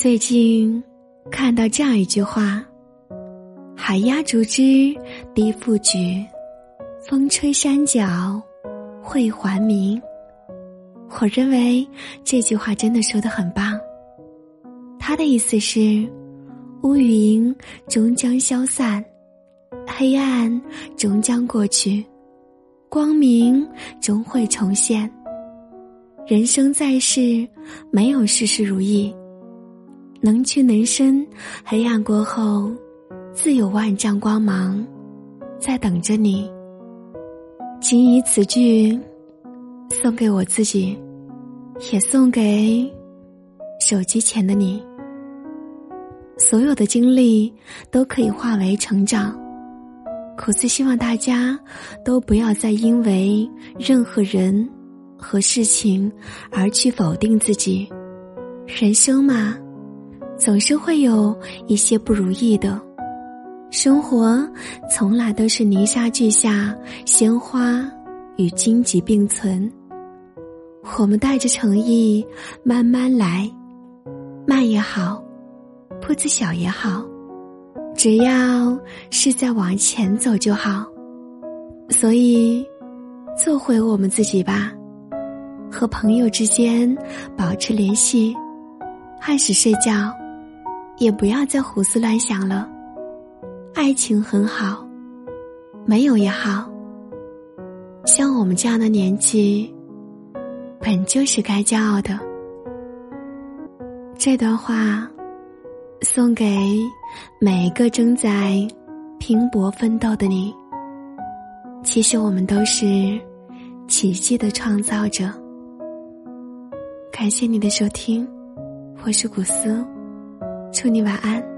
最近看到这样一句话：“海鸭竹枝低复举，风吹山脚会还鸣。”我认为这句话真的说的很棒。他的意思是，乌云终将消散，黑暗终将过去，光明终会重现。人生在世，没有事事如意。能屈能伸，黑暗过后，自有万丈光芒在等着你。谨以此句送给我自己，也送给手机前的你。所有的经历都可以化为成长。苦思希望大家都不要再因为任何人和事情而去否定自己。人生嘛。总是会有一些不如意的，生活从来都是泥沙俱下，鲜花与荆棘并存。我们带着诚意慢慢来，慢也好，步子小也好，只要是在往前走就好。所以，做回我们自己吧，和朋友之间保持联系，按时睡觉。也不要再胡思乱想了，爱情很好，没有也好。像我们这样的年纪，本就是该骄傲的。这段话送给每一个正在拼搏奋斗的你。其实我们都是奇迹的创造者。感谢你的收听，我是古斯。祝你晚安。